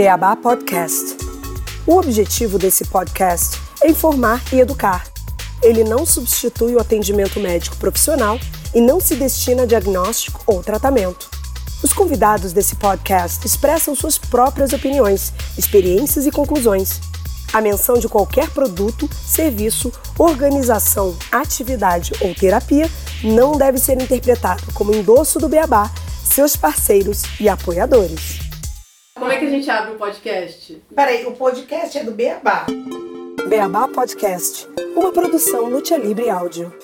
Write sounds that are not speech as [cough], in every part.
Beabá Podcast. O objetivo desse podcast é informar e educar. Ele não substitui o atendimento médico profissional e não se destina a diagnóstico ou tratamento. Os convidados desse podcast expressam suas próprias opiniões, experiências e conclusões. A menção de qualquer produto, serviço, organização, atividade ou terapia não deve ser interpretado como endosso do Beabá, seus parceiros e apoiadores. Como é que a gente abre o podcast? Peraí, o podcast é do Beabá. Beabá Podcast, uma produção Lutia Libre Áudio.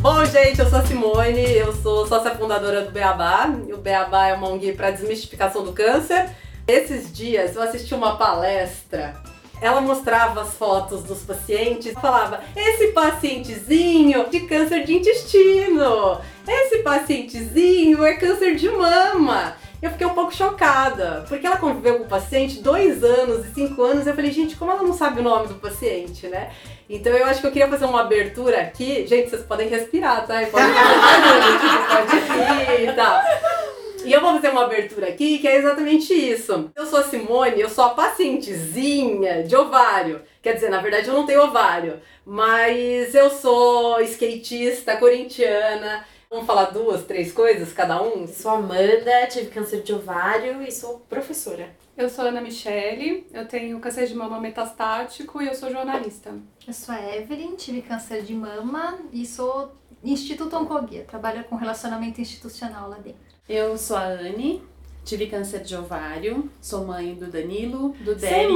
Bom, gente, eu sou a Simone, eu sou sócia fundadora do Beabá. O Beabá é uma ONG para desmistificação do câncer. Esses dias eu assisti uma palestra. Ela mostrava as fotos dos pacientes, falava: esse pacientezinho de câncer de intestino, esse pacientezinho é câncer de mama. Eu fiquei um pouco chocada, porque ela conviveu com o paciente dois anos e cinco anos. Eu falei, gente, como ela não sabe o nome do paciente, né? Então eu acho que eu queria fazer uma abertura aqui. Gente, vocês podem respirar, tá? E podem fazer pode rir. E eu vou fazer uma abertura aqui que é exatamente isso. Eu sou a Simone, eu sou a pacientezinha de ovário. Quer dizer, na verdade eu não tenho ovário, mas eu sou skatista corintiana. Vamos falar duas, três coisas cada um? Sou Amanda, tive câncer de ovário e sou professora. Eu sou Ana Michele, eu tenho câncer de mama metastático e eu sou jornalista. Eu sou a Evelyn, tive câncer de mama e sou Instituto Oncoguia, trabalho com relacionamento institucional lá dentro. Eu sou a Anne, tive câncer de ovário, sou mãe do Danilo, do Derek,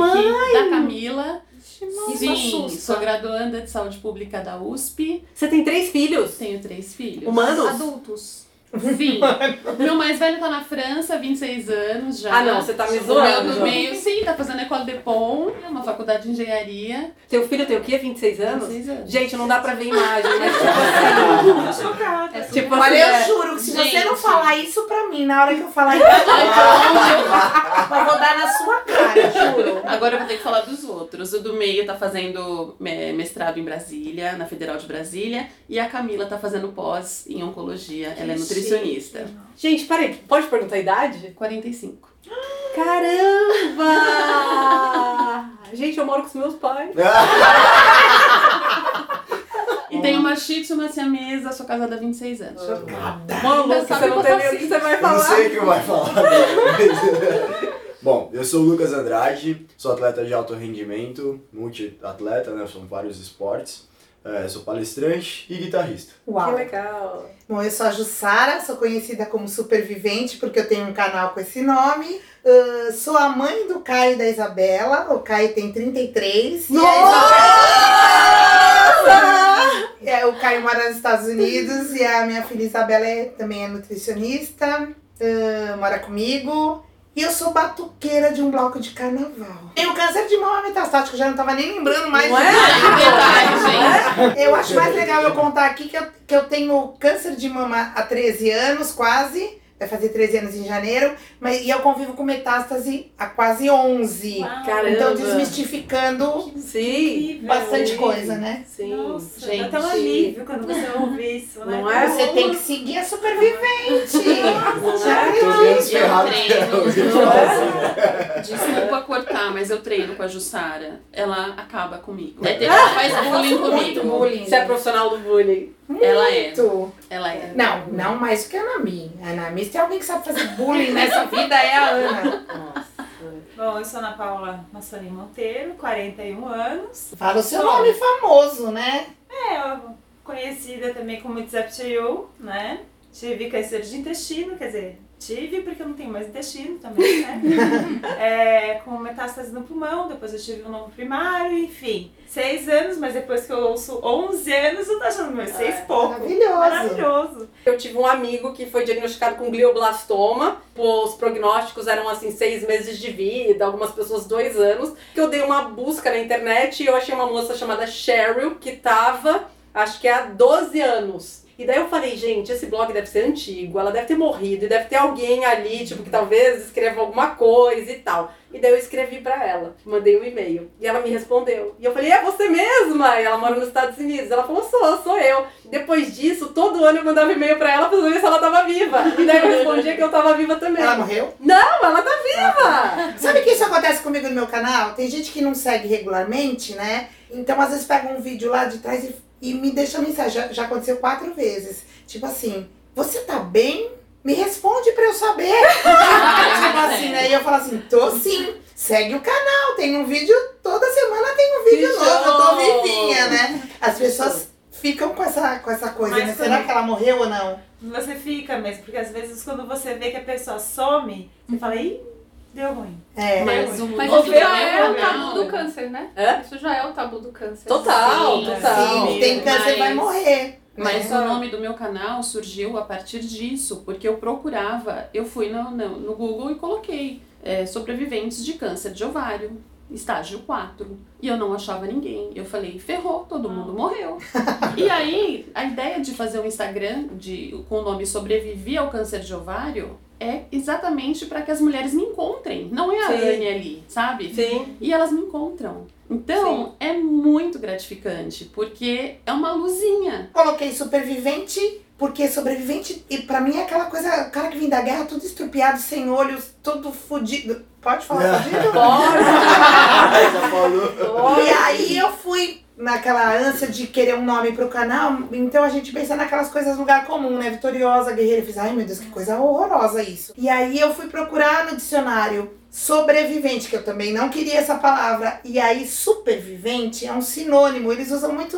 da Camila. Sim, assusta. sou graduanda de saúde pública da USP, Você tem três filhos? tenho três filhos. Humanos? Adultos. Sim. [laughs] Meu mais velho tá na França, 26 anos já. Ah, não, você tá me O meu zoando. do meio, sim, tá fazendo École de Pont, é uma faculdade de engenharia. Teu filho tem o quê? 26 anos? 26 anos. Gente, não dá pra ver imagem, mas tipo [laughs] assim. Chocada. tipo Olha, assim, eu é- juro que se você Gente. não falar isso pra mim na hora que eu falar isso, eu vou [laughs] dar na sua cara, juro. Agora eu vou ter que falar dos outros. O do meio tá fazendo é, mestrado em Brasília, na Federal de Brasília, e a Camila tá fazendo pós em oncologia. Ela é nutricionista. Gente, peraí, pode perguntar a idade? 45. Caramba! Gente, eu moro com os meus pais. E tem uma shih tzu, uma siamesa, sou casada há 26 anos. Maluco, você não tem nem o que você vai Eu não falar. sei o que vai falar. [laughs] Bom, eu sou o Lucas Andrade, sou atleta de alto rendimento, multi-atleta, né? São vários esportes. É, sou palestrante e guitarrista. Que Uau. legal. Bom, eu sou a Jussara, sou conhecida como Supervivente porque eu tenho um canal com esse nome. Ah, sou a mãe do Caio e da Isabela. O Caio tem 33. E a Isabela... É, o Caio mora nos Estados Unidos e a minha filha Isabela é, também é nutricionista, ah, mora comigo. E eu sou batuqueira de um bloco de carnaval. Tenho câncer de mama metastático, já não tava nem lembrando mais. Não de é? gente. Eu acho mais legal eu contar aqui que eu, que eu tenho câncer de mama há 13 anos, quase. Vai fazer 13 anos em janeiro. Mas, e eu convivo com metástase há quase 11. Caramba. Então, desmistificando Sim. bastante Sim. coisa, né? Sim. Nossa, gente. dá até um alívio quando você ouve isso, né? Não é? Você tem que seguir a supervivente. Já é? viu? Tô menos Eu ferrado que treino. ela. o que eu tô fazendo. Desculpa cortar, mas eu treino com a Jussara. Ela acaba comigo. É, ela faz bullying Muito comigo. bullying. Você é profissional do bullying. Ela é. Muito. Ela é. Não, não mais do que a Anami. A Anami, se tem alguém que sabe fazer bullying nessa vida, é a Ana. Bom, eu sou Ana Paula Massoni Monteiro, 41 anos. Fala o seu nome famoso, né? É, conhecida também como You, né? Tive câncer de intestino, quer dizer, tive porque eu não tenho mais intestino também, né? [laughs] é, com metástase no pulmão, depois eu tive um novo primário, enfim. Seis anos, mas depois que eu ouço 11 anos, eu tô achando meus seis pouco. Maravilhoso. Maravilhoso. Eu tive um amigo que foi diagnosticado com glioblastoma. Os prognósticos eram assim, seis meses de vida, algumas pessoas dois anos. Que eu dei uma busca na internet e eu achei uma moça chamada Cheryl que tava, acho que há 12 anos. E daí eu falei, gente, esse blog deve ser antigo, ela deve ter morrido, e deve ter alguém ali, tipo, que talvez escreva alguma coisa e tal. E daí eu escrevi pra ela, mandei um e-mail. E ela me respondeu. E eu falei, é você mesma? E ela mora nos Estados Unidos. Ela falou, sou, sou eu. Depois disso, todo ano eu mandava e-mail pra ela pra saber se ela tava viva. E daí eu respondia que eu tava viva também. Ela morreu? Não, ela tá viva! [laughs] Sabe que isso acontece comigo no meu canal? Tem gente que não segue regularmente, né? Então, às vezes, pega um vídeo lá de trás e, e me deixa mensagem. Já, já aconteceu quatro vezes. Tipo assim, você tá bem? Me responde pra eu saber. [laughs] tipo assim, né? E eu falo assim, tô sim. Segue o canal, tem um vídeo, toda semana tem um vídeo Que novo, eu tô vivinha, né? As pessoas ficam com essa, com essa coisa, Mas né? Será que ela morreu ou não? Você fica mesmo, porque às vezes quando você vê que a pessoa some, você fala, ih, deu ruim. É. Mas o Mas isso já é o canal- tabu do câncer, né? É? Isso já é o tabu do câncer. Total, Sim, total. Sim, tem câncer, vai mas- morrer. Mas né? o nome do meu canal surgiu a partir disso, porque eu procurava, eu fui no, no, no Google e coloquei é, sobreviventes de câncer de ovário, estágio 4. E eu não achava ninguém. Eu falei, ferrou, todo mundo morreu. e aí, a ideia de fazer um Instagram de, com o nome Sobrevivi ao Câncer de Ovário é exatamente para que as mulheres me encontrem. Não é a Sim. Anne ali, sabe? Sim. E elas me encontram. Então, é muito gratificante, porque é uma luzinha. Coloquei supervivente, porque sobrevivente, e pra mim é aquela coisa, o cara que vem da guerra tudo estrupiado, sem olhos, todo fudido. Pode falar fudido? [laughs] Já falou. E aí eu fui naquela ânsia de querer um nome pro canal, então a gente pensa naquelas coisas no lugar comum, né? Vitoriosa, guerreira. Eu fiz, ai meu Deus, que coisa horrorosa isso. E aí eu fui procurar no dicionário sobrevivente, que eu também não queria essa palavra. E aí, supervivente é um sinônimo, eles usam muito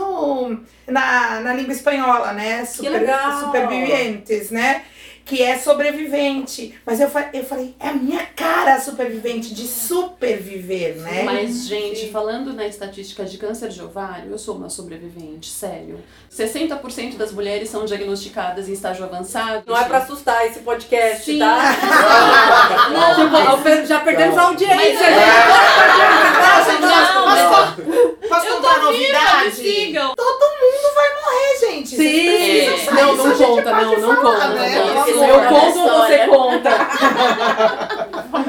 na, na língua espanhola, né? Super, legal! Supervivientes, né? Que é sobrevivente. Mas eu, fa- eu falei, é a minha cara supervivente de superviver, né? Mas, gente, Sim. falando na estatística de câncer de ovário, eu sou uma sobrevivente, sério. 60% das mulheres são diagnosticadas em estágio avançado. Não é pra assustar esse podcast, Sim. tá? [laughs] Não, Tipo, mas- ao pe- já perdemos a audiência. Mas- gente. Não, Posso, posso Eu contar tô uma viva, me novidade? sigam. Todo mundo vai morrer, gente. Vocês Sim. precisam É. saber Não, isso, não a gente conta, pode não, não falar, conta, né? não Por conta. favor. Eu conto ou você conta?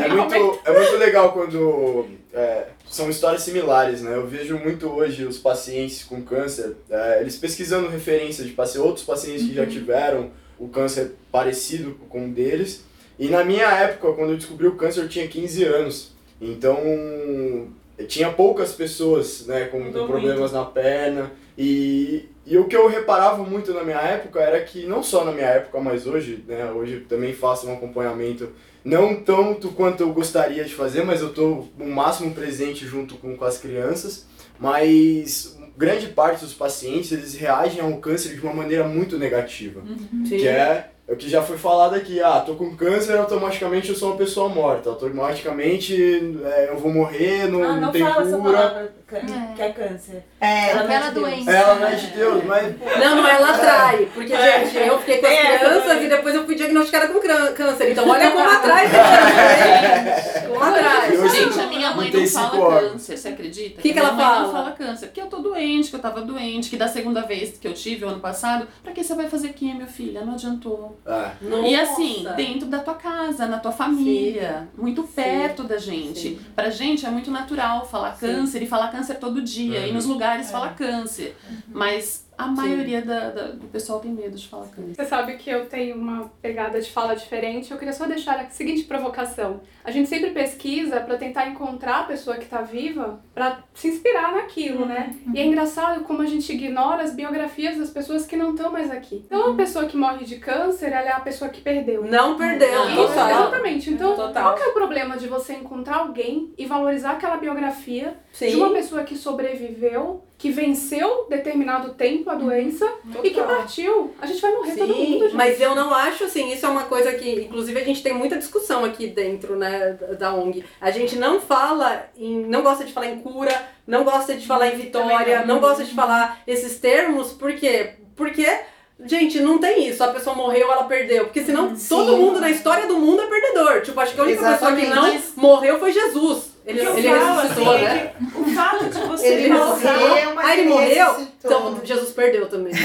É muito, é muito legal quando é, são histórias similares, né? Eu vejo muito hoje os pacientes com câncer, é, eles pesquisando referências de paci- outros pacientes que já tiveram o câncer parecido com o deles. E na minha época, quando eu descobri o câncer, eu tinha 15 anos. Então, tinha poucas pessoas né, com, com problemas na perna. E, e o que eu reparava muito na minha época era que, não só na minha época, mas hoje, né? Hoje também faço um acompanhamento não tanto quanto eu gostaria de fazer, mas eu estou o máximo presente junto com, com as crianças. Mas grande parte dos pacientes eles reagem ao câncer de uma maneira muito negativa, que é o que já foi falado aqui, ah, tô com câncer, automaticamente eu sou uma pessoa morta, automaticamente é, eu vou morrer, não, ah, não não tem fala essa palavra, que- É. que é câncer. É, Ela não é Deus. doença. Ela não é de Deus, mas Não, não, ela atrai. Porque, É. gente, eu fiquei com as essa crianças e depois eu fui diagnosticada com câncer. Então, olha como atrai mesmo, [laughs] Como atrai. Gente, a minha mãe Não fala câncer, você acredita? Que que a ela minha mãe fala? não fala câncer. Porque eu tô doente, que eu tava doente, que da segunda vez que eu tive, o ano passado, pra que você vai fazer químio, filha? Não adiantou. É, E assim, dentro da tua casa, na tua família, muito perto da gente. Sim. Pra gente é muito natural falar Sim. câncer e falar câncer todo dia. E Uhum. nos lugares É. fala câncer. Mas a maioria da- da- do pessoal tem medo de falar câncer. Você sabe que eu tenho uma pegada de fala diferente. Eu queria só deixar a seguinte provocação. A gente sempre pesquisa pra tentar encontrar a pessoa que tá viva pra se inspirar naquilo, né? E é engraçado como a gente ignora as biografias das pessoas que não estão mais aqui. Então, a pessoa que morre de câncer, ela é a pessoa que perdeu. Não perdeu, Não, Isso, total. exatamente. Então, Total. qual que é o problema de você encontrar alguém e valorizar aquela biografia de Sim. uma pessoa que sobreviveu, que venceu determinado tempo a doença e que partiu? A gente vai morrer todo mundo, Sim, gente. mas eu não acho assim, isso é uma coisa que, inclusive, a gente tem muita discussão aqui dentro, né, da- ONG. A gente não fala em, não gosta de falar em cura, não gosta de falar em vitória, não gosta de falar esses termos, por quê? Porque, gente, não tem isso, a pessoa morreu, ela perdeu. Porque senão Sim. todo mundo na história do mundo é perdedor. Tipo, acho que a única pessoa que não Exatamente. morreu foi Jesus. Ele, ele falo, ressuscitou, assim, né? é O fato de você Ele morreu, mas Ah, ele ele morreu? ressuscitou. Então Jesus perdeu também. [laughs]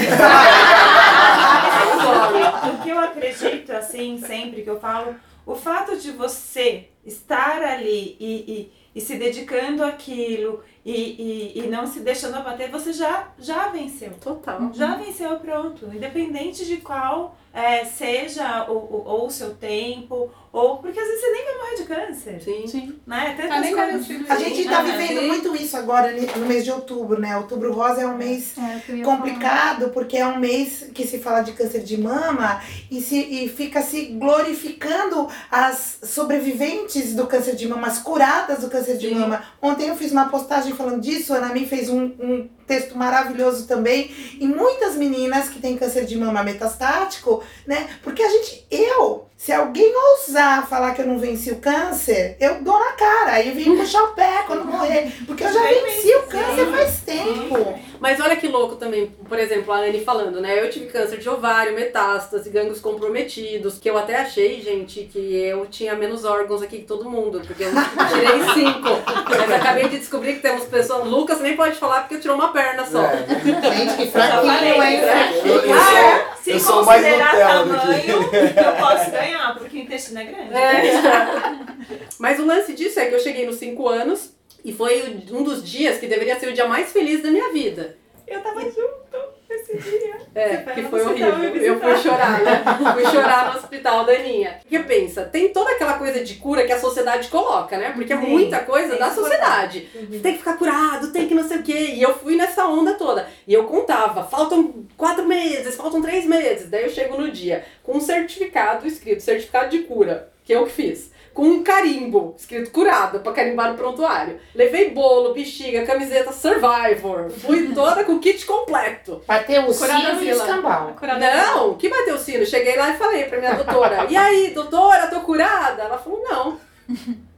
O que eu acredito, assim, sempre que eu falo, o fato de você estar ali e, e, e se dedicando àquilo e, e, e não se deixando abater, você já, já venceu. Total. Já venceu, pronto. Independente de qual é, seja o, o, ou o seu tempo, ou porque às vezes você nem vai morrer de câncer, Sim. Sim. né? Tantas Tá nem coisas. A gente tá Sim. vivendo muito isso agora no mês de outubro, né? Outubro rosa é um mês É, o que eu ia falar. complicado porque é um mês que se fala de câncer de mama e, se, e fica se glorificando as sobreviventes do câncer de mama, as curadas do câncer de Sim. mama. Ontem eu fiz uma postagem falando disso, a Ana Mi fez um, um texto maravilhoso também. E muitas meninas que têm câncer de mama metastático, né? Porque a gente, eu, se alguém ousar falar que eu não venci o câncer, eu dou na cara. Aí vem puxar o pé quando morrer. Porque eu já venci o câncer faz tempo. Mas olha que louco também, por exemplo, a Anne falando, né? Eu tive câncer de ovário, metástase, gânglios comprometidos, que eu até achei, gente, que eu tinha menos órgãos aqui que todo mundo, porque eu tirei cinco. Mas acabei de descobrir que temos pessoas. Lucas nem pode falar porque tirou uma perna só. É, Gente, que fraquinho, hein? né? Ah, sou, Se eu sou mais considerar Nutella do tamanho, que... eu posso ganhar, porque o intestino é grande. É. [laughs] Mas o lance disso é que eu cheguei nos 5 anos e foi um dos dias que deveria ser o dia mais feliz da minha vida. Eu tava junto dia. É, que foi horrível. Eu fui chorar, né? fui chorar no hospital da Aninha. Porque pensa, tem toda aquela coisa de cura que a sociedade coloca, né? Porque é muita coisa da sociedade. Tem que ficar curado, tem que não sei o quê. E eu fui nessa onda toda. E eu contava, faltam quatro meses, faltam três meses. Daí eu chego no dia com um certificado escrito, certificado de cura, que eu que fiz. Com um carimbo, escrito curada, pra carimbar no prontuário. Levei bolo, bexiga, camiseta Survivor. Fui toda com o kit completo. Bateu o Curada sino e escambau. Curada Não, que bateu o sino. Cheguei lá e falei pra minha doutora: E aí, doutora, tô curada? Ela falou: Não,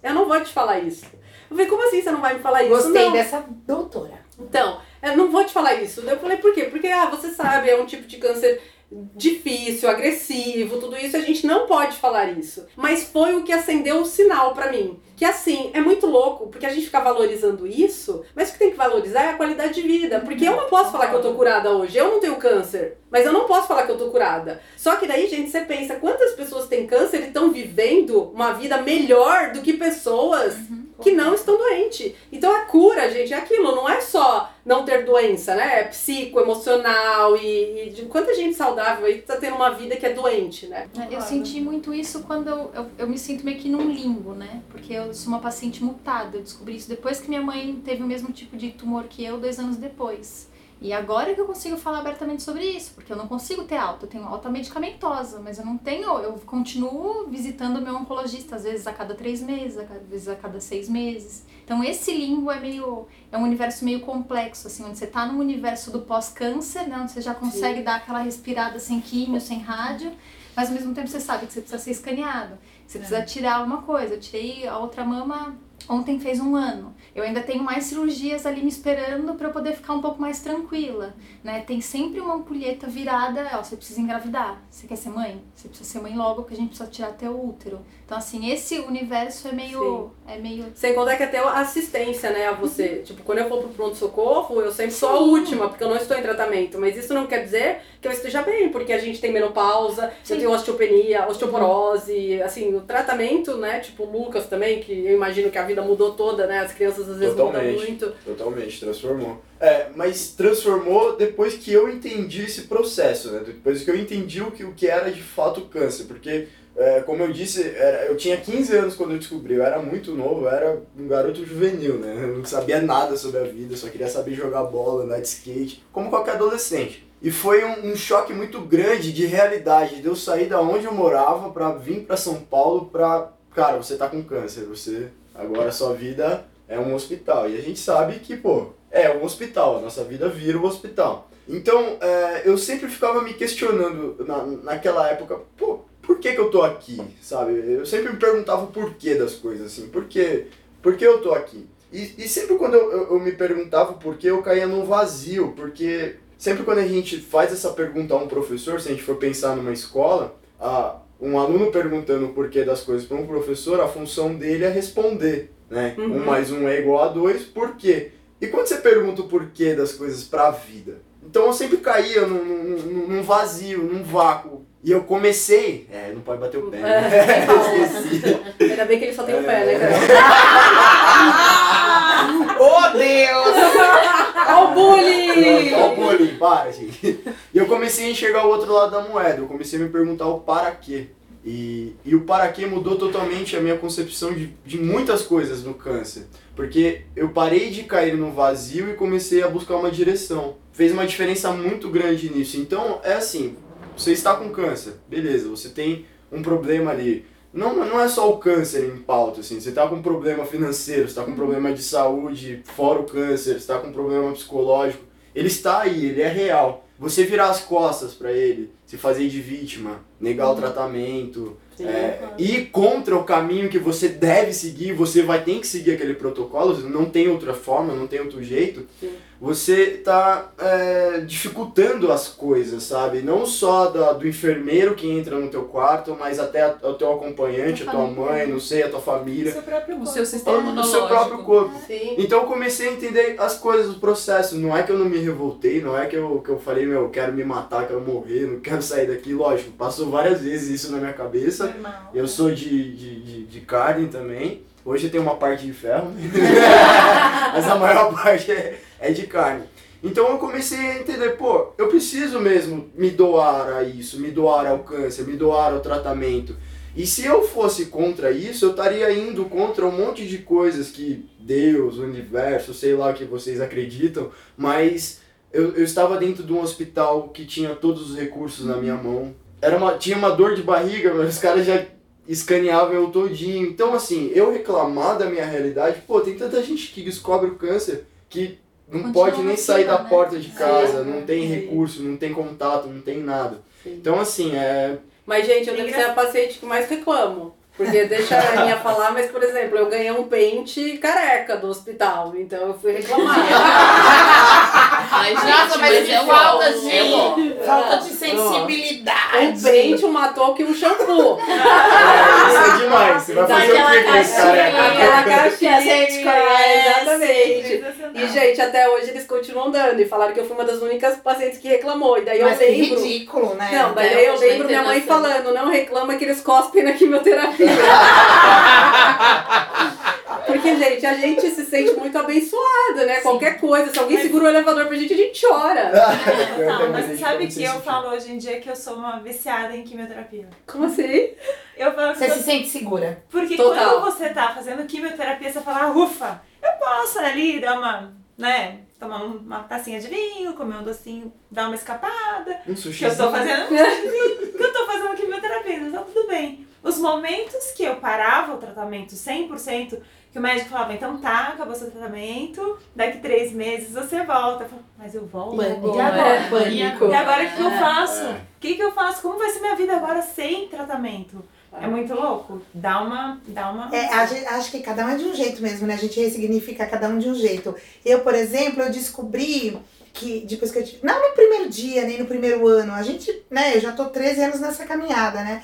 eu não vou te falar isso. Eu falei: Como assim você não vai me falar isso? Gostei não. dessa doutora. Então, eu não vou te falar isso. Eu falei: Por quê? Porque, ah, você sabe, é um tipo de câncer difícil, agressivo, tudo isso, a gente não pode falar isso. Mas foi o que acendeu o sinal pra mim. Que assim, é muito louco, porque a gente fica valorizando isso, mas o que tem que valorizar é a qualidade de vida. Porque eu não posso falar que eu tô curada hoje, eu não tenho câncer, mas eu não posso falar que eu tô curada. Só que daí, gente, você pensa, quantas pessoas têm câncer e estão vivendo uma vida melhor do que pessoas que não estão doentes. Então a cura, gente, é aquilo, não é só não ter doença, né? É psico, emocional e, e de quanta gente saudável aí tá tendo uma vida que é doente, né? É, Eu senti muito isso quando eu, eu, eu me sinto meio que num limbo, né? Porque eu sou uma paciente mutada. Eu descobri isso depois que minha mãe teve o mesmo tipo de tumor que eu, dois anos depois. E agora que eu consigo falar abertamente sobre isso, porque eu não consigo ter alta. Eu tenho alta medicamentosa, mas eu não tenho. Eu continuo visitando o meu oncologista, às vezes a cada três meses, às vezes a cada seis meses. Então esse limbo é meio. É um universo meio complexo, assim, onde você tá no universo do pós-câncer, né? Onde você já consegue dar aquela respirada sem químio, sem rádio, mas ao mesmo tempo você sabe que você precisa ser escaneado. Você precisa tirar alguma coisa. Eu tirei a outra mama ontem fez um ano. Eu ainda tenho mais cirurgias ali me esperando para eu poder ficar um pouco mais tranquila, né? Tem sempre uma ampulheta virada, ó, você precisa engravidar. Você quer ser mãe? Você precisa ser mãe logo porque a gente precisa tirar teu útero. Então assim, esse universo é meio é meio Sem contar que até a assistência, né, a você. Tipo, quando eu for pro pronto-socorro, eu sempre sou a última, porque eu não estou em tratamento. Mas isso não quer dizer que eu esteja bem, porque a gente tem menopausa, Sim. eu tenho osteopenia, osteoporose, assim, o tratamento, né, tipo o Lucas também, que eu imagino que a vida mudou toda, né, as crianças às vezes mudam Totalmente. muito. Totalmente, transformou. É, mas transformou depois que eu entendi esse processo, né? Depois que eu entendi o que, o que era de fato câncer. Porque, é, como eu disse, eu tinha 15 anos quando eu descobri, eu era muito novo, eu era um garoto juvenil, né? Eu não sabia nada sobre a vida, só queria saber jogar bola, andar de skate, como qualquer adolescente. E foi um, um choque muito grande de realidade, de eu sair da onde eu morava pra vir pra São Paulo pra... Cara, você tá com câncer, você... Agora sua vida é um hospital. E a gente sabe que, pô, é um hospital, a nossa vida vira um hospital. Então, é, eu sempre ficava me questionando na, naquela época, pô, por que, que eu tô aqui, sabe? Eu sempre me perguntava o porquê das coisas, assim, por que, por eu tô aqui? E, e sempre quando eu, eu, eu me perguntava o porquê, eu caía num vazio, porque sempre quando a gente faz essa pergunta a um professor, se a gente for pensar numa escola, a, um aluno perguntando o porquê das coisas para um professor, a função dele é responder. né? Uhum. Um mais um é igual a dois, por quê? E quando você pergunta o porquê das coisas pra vida? Então eu sempre caía num, num, num vazio, num vácuo. E eu comecei. É, não pode bater o pé. Né? É, [laughs] Esqueci. Ainda bem que ele só tem o pé, né, Carol? [laughs] Oh, Deus! Ó o bullying! Ó, o bullying, para, gente. E eu comecei a enxergar o outro lado da moeda. Eu comecei a me perguntar o para quê. E, e o para quê mudou totalmente a minha concepção de, de muitas coisas no câncer. Porque eu parei de cair no vazio e comecei a buscar uma direção. Fez uma diferença muito grande nisso. Então, é assim, você está com câncer, beleza, você tem um problema ali. Não, não é só o câncer em pauta, assim, você está com um problema financeiro, você está com um problema de saúde, fora o câncer, você está com um problema psicológico. Ele está aí, ele é real. Você virar as costas para ele, se fazer de vítima, negar o tratamento, Sim. é, ir contra o caminho que você deve seguir, você vai ter que seguir aquele protocolo, não tem outra forma, não tem outro jeito. Sim. Você está dificultando as coisas, sabe? Não só da, do enfermeiro que entra no teu quarto, mas até a- o teu acompanhante, a A tua mãe, não sei, a tua família. Seu próprio O corpo. seu sistema O seu próprio corpo. Sim. Então eu comecei a entender as coisas, o processo. Não é que eu não me revoltei, não é que eu, que eu falei, meu, eu quero me matar, quero morrer, não quero sair daqui. Lógico, passou várias vezes isso na minha cabeça. Normal. Eu sou de, de, de, de carne também. Hoje tem uma parte de ferro, [laughs] [laughs] mas a maior [laughs] parte é, é de carne. Então eu comecei a entender, pô, eu preciso mesmo me doar a isso, me doar ao câncer, me doar ao tratamento. E se eu fosse contra isso, eu estaria indo contra um monte de coisas que Deus, o universo, sei lá o que vocês acreditam, mas eu, eu estava dentro de um hospital que tinha todos os recursos na minha mão. Era uma, tinha uma dor de barriga, mas os caras já escaneavam eu todinho. Então, assim, eu reclamar da minha realidade, pô, tem tanta gente que descobre o câncer que não Continua pode nem sair da né? porta de casa, Sim. não tem Sim. recurso, não tem contato, não tem nada. Sim. Então, assim, é. Mas, gente, eu devo ser a paciente que mais reclamo. Porque deixa a Aninha falar, mas, por exemplo, eu ganhei um pente careca do hospital. Então eu fui reclamar. [laughs] Ai, gente, Nossa, mas é que bom, falta de- é bom. Falta de um sensibilidade. pente, um matoque e um shampoo. é, [laughs] isso é demais. Você vai fazer o aquela quê com esse caixinha. careca? Aquela caixinha. Que a gente conhece. Exatamente. Sensacional. E, gente, até hoje eles continuam dando. E falaram que eu fui uma das únicas pacientes que reclamou. E daí Mas eu que lembro. ridículo, né? Não, daí eu lembro minha mãe falando, não reclama que eles cospem na quimioterapia. [laughs] Porque, gente, a gente se sente muito abençoada, né? Qualquer coisa, se alguém Mas- segura o elevador pra gente, a gente chora. [laughs] Total, mas você sabe que eu falo hoje em dia que eu sou uma viciada em quimioterapia. Como assim? Eu falo que Você eu- se sente segura. Porque Total. quando você tá fazendo quimioterapia, você fala, ufa, eu posso ali dar uma, né, tomar um- uma tacinha de vinho, comer um docinho, dar uma escapada, Um que sushi. eu tô fazendo, [laughs] que eu tô fazendo quimioterapia, então tá tudo bem. Os momentos que eu parava o tratamento 100%, que o médico falava, então tá, acabou seu tratamento, daqui três meses você volta. Eu falo, mas eu volto? Pânico, E agora? né? Pânico. E agora o que eu É. faço? É. O que, que eu faço? Como vai ser minha vida agora sem tratamento? É muito louco. Dá uma. Dá uma. É, a gente- acho que cada um é de um jeito mesmo, né? A gente ressignifica cada um de um jeito. Eu, por exemplo, eu descobri que depois que eu tive. Não no primeiro dia, nem no primeiro ano. A gente, né? Eu já tô 13 anos nessa caminhada, né?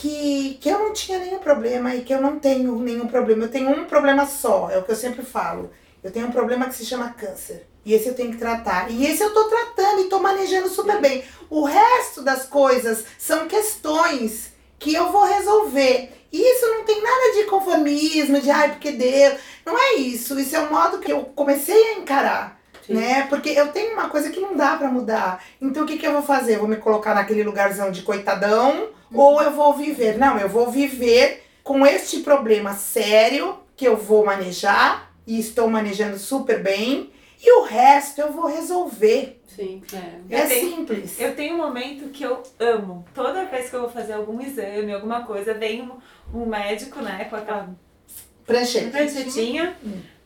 Que, que eu não tinha nenhum problema e que eu não tenho nenhum problema. Eu tenho um problema só, é o que eu sempre falo. Eu tenho um problema que se chama câncer. E esse eu tenho que tratar. E esse eu tô tratando e tô manejando super bem. O resto das coisas são questões que eu vou resolver. E isso não tem nada de conformismo, de ai, porque Deus. Não é isso. Isso é um modo que eu comecei a encarar. Sim. Né? Porque eu tenho uma coisa que não dá pra mudar. Então o que, que eu vou fazer? Eu vou me colocar naquele lugarzão de coitadão ou eu vou viver? Não, eu vou viver com este problema sério que eu vou manejar e estou manejando super bem. E o resto eu vou resolver. Sim. É. é Eu tenho- simples. Eu tenho um momento que eu amo. Toda vez que eu vou fazer algum exame, alguma coisa, vem um, um médico, né, com aquela Pranchete. pranchetinha.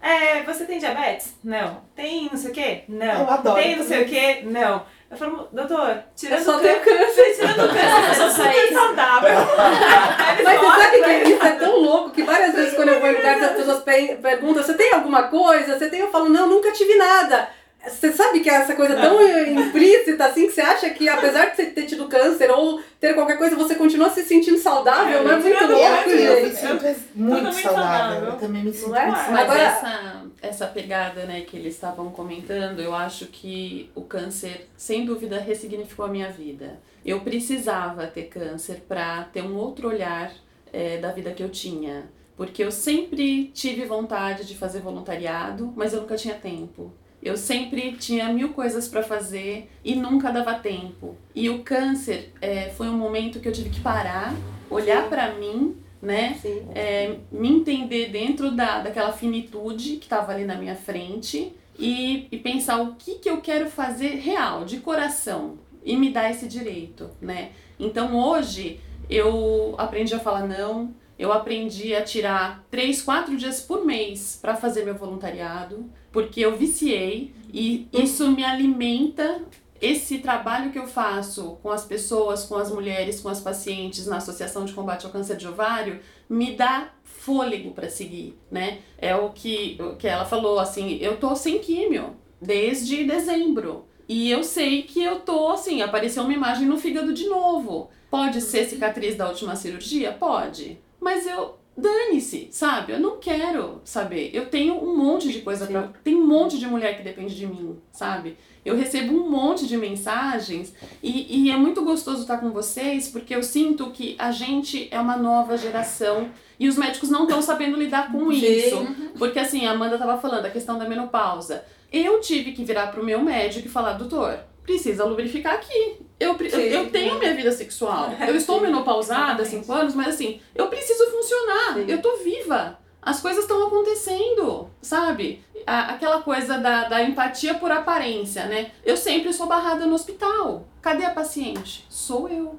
É, você tem diabetes? Não. Tem não sei o quê? Não. Eu adoro Tem não sei o quê? Não. Eu falo, doutor, tirando Eu só tenho câncer, tirando o câncer, eu sou super saudável. [laughs] Mas você sabe que né? isso é tão louco que várias vezes quando eu vou em lugares as pessoas pe- perguntam, você tem alguma coisa? Você tem? Eu falo, não, nunca tive nada. Você sabe que é essa coisa tão implícita assim que você acha que apesar de você ter tido câncer ou ter qualquer coisa, você continua se sentindo saudável? É, não é muito louco, Eu, eu me sinto muito saudável. saudável. Eu também me sinto é? muito saudável. Agora- essa, essa pegada né, que eles estavam comentando, eu acho que o câncer, sem dúvida, ressignificou a minha vida. Eu precisava ter câncer para ter um outro olhar eh, da vida que eu tinha. Porque eu sempre tive vontade de fazer voluntariado, mas eu nunca tinha tempo. Eu sempre tinha mil coisas para fazer e nunca dava tempo. E o câncer eh, foi um momento que eu tive que parar, olhar para mim, né? É, me entender dentro da, daquela finitude que estava ali na minha frente e, e pensar o que, que eu quero fazer real, de coração, e me dar esse direito, né? Então hoje eu aprendi a falar não, eu aprendi a tirar três, quatro dias por mês para fazer meu voluntariado, porque eu viciei e isso me alimenta esse trabalho que eu faço com as pessoas, com as mulheres, com as pacientes na Associação de Combate ao Câncer de Ovário, me dá fôlego para seguir, né? É o que, o que ela falou, assim, eu tô sem químio desde dezembro. E eu sei que eu tô, assim, apareceu uma imagem no fígado de novo. Pode ser cicatriz da última cirurgia? Pode. Mas eu. Dane-se, sabe? Eu não quero saber. Eu tenho um monte de coisa pra. Tem um monte de mulher que depende de mim, sabe? Eu recebo um monte de mensagens e, e é muito gostoso estar com vocês porque eu sinto que a gente é uma nova geração e os médicos não estão sabendo lidar com Sim. isso. Porque assim, a Amanda estava falando a questão da menopausa. Eu tive que virar pro meu médico e falar, doutor, precisa lubrificar aqui. Eu, eu, eu tenho minha vida sexual. Eu estou Sim, menopausada há exatamente. cinco anos, mas assim, eu preciso funcionar. Sim. Eu tô viva. As coisas estão acontecendo, sabe? A- aquela coisa da, da empatia por aparência, né? Eu sempre sou barrada no hospital. Cadê a paciente? Sou eu.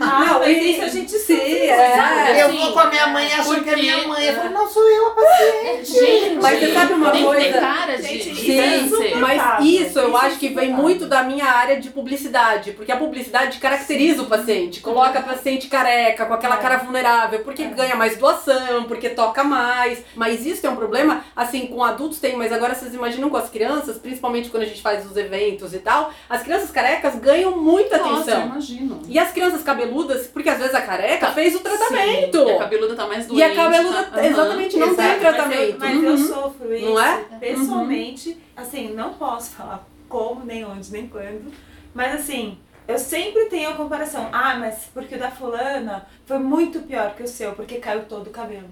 Ah, Não, mas isso a gente sim, é. sabe? Eu vou com a minha mãe achando que é porque- minha mãe. Eu falo, não, sou eu a paciente. Gente, Mas você sabe uma tem coisa? cara de, Gente, de Sim, câncer. mas isso eu é acho que vem muito da minha área de publicidade, porque a publicidade caracteriza o paciente, coloca o paciente careca, com aquela É. cara vulnerável, porque ganha mais doação, porque toca mais. Mas isso é um problema, assim, com adultos tem, mas agora vocês imaginam com as crianças, principalmente quando a gente faz os eventos e tal, as crianças carecas ganham muita Nossa, eu atenção. imagino. E as crianças cabeludas, porque às vezes a careca Tá. fez o tratamento. Sim, e a cabeluda tá mais E doente. a cabeluda, tá- exatamente, não Exato. tem Mas eu, tratamento. mas eu Uhum. Sofro isso Não é? pessoalmente. Assim, não posso falar como, nem onde, nem quando. Mas assim, eu sempre tenho a comparação. Ah, mas porque o da fulana foi muito pior que o seu, porque caiu todo o cabelo.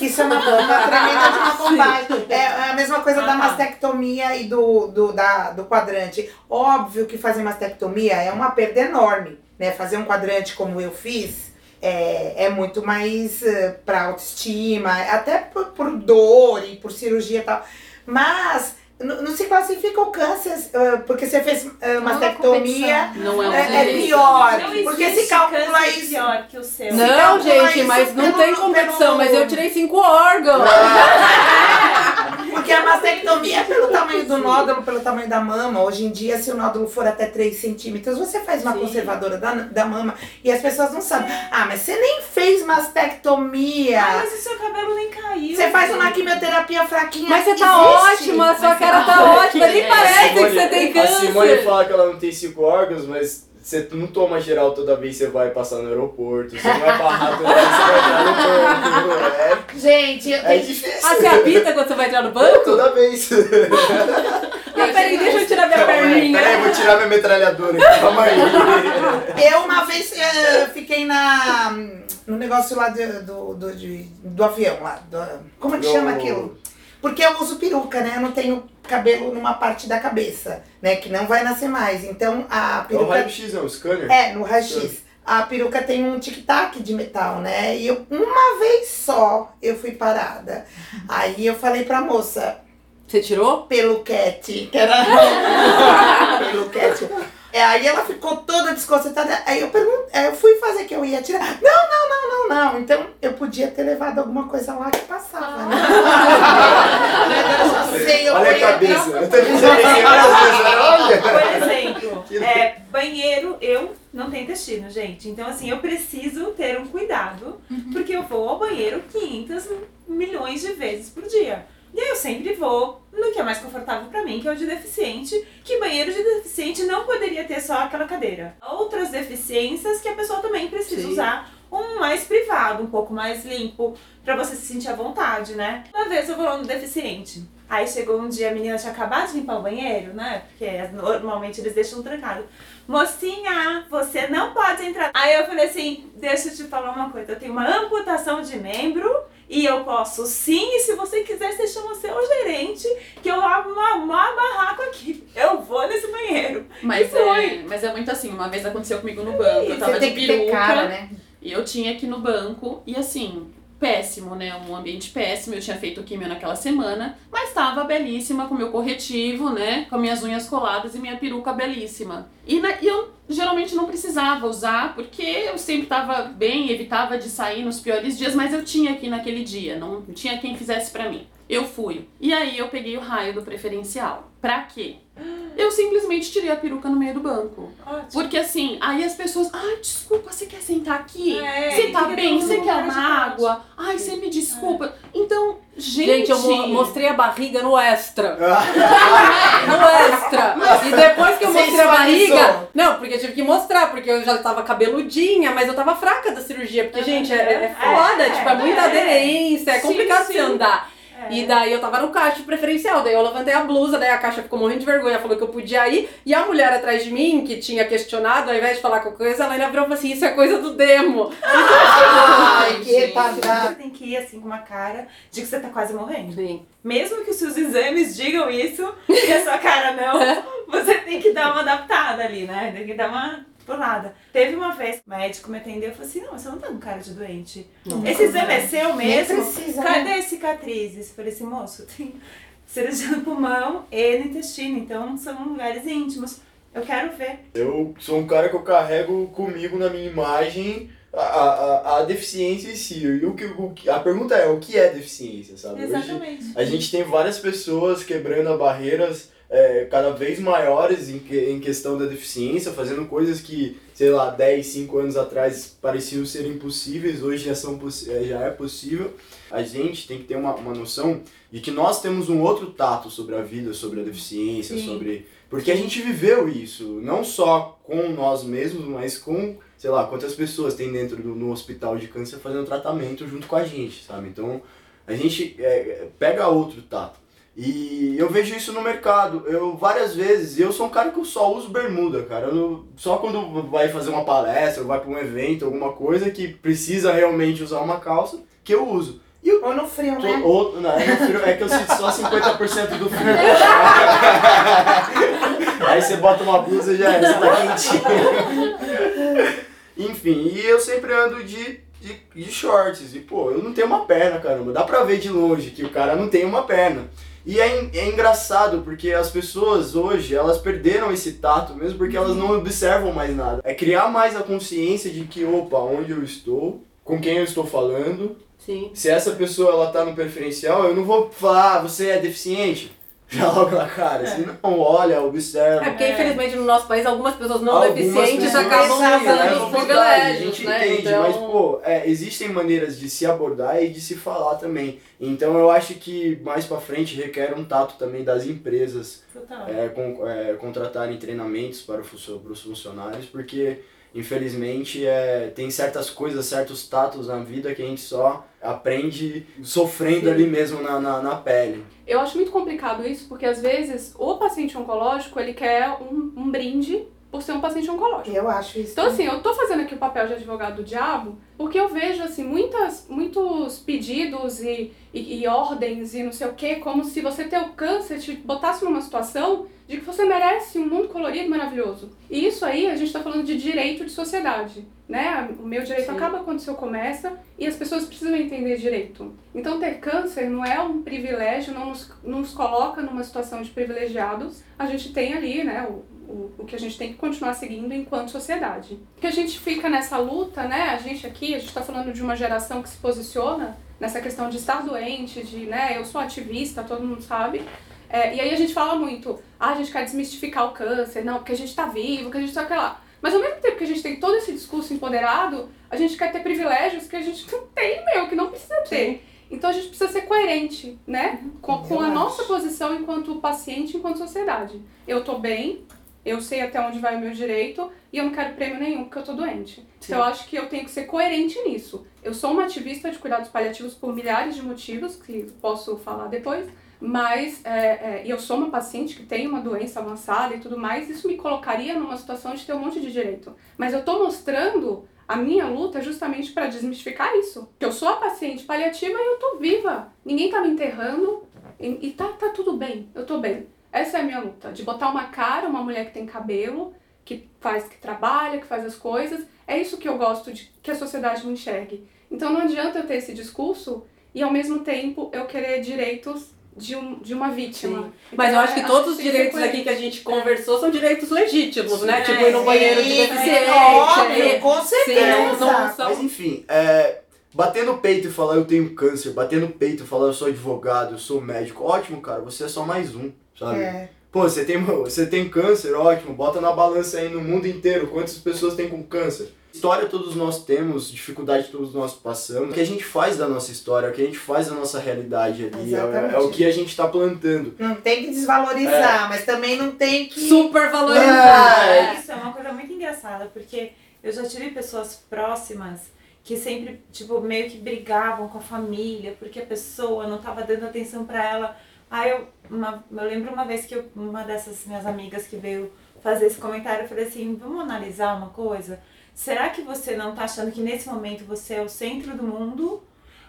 Isso é uma, uma tremenda de uma [laughs] combate. É a mesma coisa Ah, da tá. mastectomia e do, do, da, do quadrante. Óbvio que fazer mastectomia é uma perda enorme. Né? Fazer um quadrante como eu fiz é, é muito mais uh, para autoestima, até por, por dor e por cirurgia e tal. Mas não, não se classifica o câncer uh, porque você fez uh, uma mastectomia. Não é É, é pior, Não porque se calcula isso. pior que o seu. Não, gente, mas não pelo- tem competição, pelo- mas eu tirei cinco órgãos. [laughs] Porque a mastectomia é pelo tamanho do nódulo, pelo tamanho da mama. Hoje em dia, se o nódulo for até 3 centímetros, você faz uma Sim. conservadora da, da mama e as pessoas não sabem. Ah, mas você nem fez mastectomia. Ah, mas o seu cabelo nem caiu. Você faz uma quimioterapia fraquinha. Mas você tá existe. ótima, sua Mas cara tá ótima, nem parece Simone- que você tem A Simone câncer. fala que ela não tem cinco órgãos, mas você não toma geral toda vez que você vai passar no aeroporto. Você não é barrar toda vez que você vai entrar no banco. Gente, eu É, é tenho... difícil. Ah, você apita quando você vai entrar no banco? Toda vez. [laughs] Ah, peraí, deixa eu tirar minha Calma aí, perninha. Peraí, vou tirar minha metralhadora aqui. Calma aí. [laughs] Eu uma vez eh, fiquei na, no negócio lá de- do, do, de- do avião lá. do- como é que No- chama aquilo? Porque eu uso peruca, né? Eu não tenho cabelo numa parte da cabeça, né? Que não vai nascer mais. Então a É o peruca. raio-x, é o scanner? É, no raio-x. A peruca tem um tic-tac de metal, né? E eu, uma vez só, eu fui parada. Aí eu falei pra moça, Você tirou? peluquete, que era [laughs] [laughs] peluquete. É, aí ela ficou toda desconcertada. Aí eu perguntei, aí eu fui fazer que eu ia tirar. Não, não, não, não, não. Então eu podia ter levado alguma coisa lá que passava, né? Eu já sei, eu Olha a cabeça. Eu várias vezes, né? Olha. Por exemplo, é, banheiro, eu não tenho intestino, gente. Então, assim, eu preciso ter um cuidado, porque eu vou ao banheiro 500 milhões de vezes por dia. E aí eu sempre vou no que é mais confortável pra mim, que é o de deficiente, que banheiro de deficiente não poderia ter só aquela cadeira. Outras deficiências que a pessoa também precisa Sim. usar um mais privado, um pouco mais limpo, pra você se sentir à vontade, né? Uma vez eu vou lá no deficiente. Aí chegou um dia, a menina tinha acabado de limpar o banheiro, né? Porque normalmente eles deixam trancado. Mocinha, você não pode entrar. Aí eu falei assim: deixa eu te falar uma coisa. Eu tenho uma amputação de membro e eu posso sim. E se você quiser, você chama seu gerente que eu lavo uma, uma barraco aqui. Eu vou nesse banheiro. Mas foi. é, mas é muito assim, uma vez aconteceu comigo no banco, eu tava de peruca cara, né? e eu tinha que ir no banco e assim, péssimo, né? Um ambiente péssimo, eu tinha feito químio naquela semana, mas tava belíssima com meu corretivo, né? Com minhas unhas coladas e minha peruca belíssima. E, na- e eu geralmente não precisava usar, porque eu sempre tava bem, evitava de sair nos piores dias, mas eu tinha aqui naquele dia, não tinha quem fizesse pra mim. Eu fui. E aí eu peguei o raio do preferencial. Pra quê? Eu simplesmente tirei a peruca no meio do banco. Ótimo. Porque assim, aí as pessoas, ai, desculpa, você quer sentar aqui? É, Você tá bem? Você quer uma água? Ai, você me desculpa. Então, gente. Gente, eu mo- mostrei a barriga no extra. Ah, [laughs] No extra. E depois que eu mostrei a barriga. Não, porque eu tive que mostrar, porque eu já tava cabeludinha, mas eu tava fraca da cirurgia. Porque, gente, é, é foda, É, tipo, é muita é. aderência, é complicado sim. você andar. É. E daí eu tava no caixa preferencial, daí eu levantei a blusa, daí a caixa ficou morrendo de vergonha, falou que eu podia ir, e a mulher atrás de mim, que tinha questionado, ao invés de falar qualquer coisa, ela ainda virou e falou assim, isso é coisa do demo. Ai, que gente. retardado. Você tem que ir assim com uma cara de que você tá quase morrendo. Sim. Mesmo que os seus exames digam isso [laughs] e a sua cara não, você tem que dar uma adaptada ali, né? Tem que dar uma pulada. Teve uma vez, o médico me atendeu e falou assim: não, você não tá com cara de doente. Esse exame é seu Nem mesmo? precisa, né? Cadê as cicatrizes? Eu falei assim, moço, tem cirurgia no pulmão e no intestino, então são lugares íntimos. Eu quero ver. Eu sou um cara que eu carrego comigo na minha imagem a, a, a deficiência em si. E o que, o que- a pergunta é, o que é deficiência, sabe? Hoje, Exatamente. a gente tem várias pessoas quebrando barreiras é, cada vez maiores em, que- em questão da deficiência, fazendo coisas que, sei lá, 10, 5 anos atrás pareciam ser impossíveis, hoje já, são, é, já é possível. A gente tem que ter uma, uma noção de que nós temos um outro tato sobre a vida, sobre a deficiência, Sim. sobre... Porque a gente viveu isso, não só com nós mesmos, mas com, sei lá, quantas pessoas tem dentro do no hospital de câncer fazendo tratamento junto com a gente, sabe? Então, a gente é, pega outro tato. E eu vejo isso no mercado. Eu várias vezes, eu sou um cara que eu só uso bermuda, cara. Eu só quando vai fazer uma palestra, ou vai para um evento, alguma coisa que precisa realmente usar uma calça, que eu uso. E eu Ou no frio, tô, né? ou, não, é, frio- é que eu sinto só 50% do frio. [laughs] Aí você bota uma blusa e já é, tá quentinho. Enfim, e eu sempre ando de, de, de shorts. E, pô, eu não tenho uma perna, caramba. Dá pra ver de longe que o cara não tem uma perna. E é, é engraçado porque as pessoas hoje, elas perderam esse tato mesmo porque elas não observam mais nada. É criar mais a consciência de que, opa, onde eu estou, com quem eu estou falando. Sim. Se essa pessoa ela tá no preferencial, eu não vou falar, ah, você é deficiente. Já logo na cara. Assim, não, olha, observa. É porque, infelizmente, no nosso país, algumas pessoas não Algumas deficientes pessoas- acabam usando é os privilégios, a gente né? entende, então... mas pô, é, existem maneiras de se abordar e de se falar também. Então eu acho que mais pra frente requer um tato também das empresas Total. é, com- é, contratarem treinamentos para, o funcio- para os funcionários, porque infelizmente é, tem certas coisas, certos tatos na vida que a gente só aprende sofrendo ali mesmo na, na, na pele. Eu acho muito complicado isso, porque às vezes o paciente oncológico, ele quer um, um brinde por ser um paciente oncológico. Eu acho isso. Então, assim, eu tô fazendo aqui o papel de advogado do diabo, porque eu vejo, assim, muitas, muitos pedidos e, e, e ordens e não sei o quê, como se você ter o câncer te botasse numa situação de que você merece um mundo colorido maravilhoso. E isso aí, a gente tá falando de direito de sociedade, né? O meu direito Sim. acaba quando o seu começa e as pessoas precisam entender direito. Então, ter câncer não é um privilégio, não nos, não nos coloca numa situação de privilegiados. A gente tem ali, né, o, o, o que a gente tem que continuar seguindo enquanto sociedade. Que a gente fica nessa luta, né? A gente aqui, a gente está falando de uma geração que se posiciona nessa questão de estar doente, de, né, eu sou ativista, todo mundo sabe. É, e aí a gente fala muito, ah, a gente quer desmistificar o câncer, não, porque a gente tá vivo, que a gente tá lá. Mas ao mesmo tempo que a gente tem todo esse discurso empoderado, a gente quer ter privilégios que a gente não tem, meu, que não precisa ter. Então a gente precisa ser coerente, né? Com, com a nossa posição enquanto paciente, enquanto sociedade. Eu tô bem, eu sei até onde vai o meu direito e eu não quero prêmio nenhum porque eu tô doente. Então eu acho que eu tenho que ser coerente nisso. Eu sou uma ativista de cuidados paliativos por milhares de motivos, que posso falar depois, mas é, é, eu sou uma paciente que tem uma doença avançada e tudo mais, isso me colocaria numa situação de ter um monte de direito. Mas eu tô mostrando a minha luta justamente para desmistificar isso. Que eu sou a paciente paliativa e eu tô viva. Ninguém tá me enterrando e, e tá, tá tudo bem, eu tô bem. Essa é a minha luta, de botar uma cara, uma mulher que tem cabelo, que faz, que trabalha, que faz as coisas. É isso que eu gosto de que a sociedade me enxergue. Então não adianta eu ter esse discurso e ao mesmo tempo eu querer direitos de, um, de uma vítima. Mas Então, eu acho que todos os direitos aqui que a gente conversou são direitos legítimos, né? É, Tipo, ir no banheiro de sim, deficiente. Óbvio, com Sim, certeza. não, não são Mas enfim, é, bater no peito e falar eu tenho câncer, bater no peito e falar eu sou advogado, eu sou médico, ótimo, cara, você é só mais um, sabe? É. Pô, você tem, [laughs] você tem câncer, ótimo, bota na balança aí no mundo inteiro, quantas pessoas tem com câncer. História todos nós temos, dificuldade todos nós passamos. O que a gente faz da nossa história, o que a gente faz da nossa realidade ali, é, é o que a gente tá plantando. Não tem que desvalorizar, mas também não tem que. super valorizados. É. Isso é uma coisa muito engraçada, porque eu já tive pessoas próximas que sempre, tipo, meio que brigavam com a família, porque a pessoa não tava dando atenção pra ela. Aí eu, uma, eu lembro uma vez que eu- uma dessas minhas amigas que veio fazer esse comentário, eu falei assim, vamos analisar uma coisa? Será que você não tá achando que nesse momento você é o centro do mundo?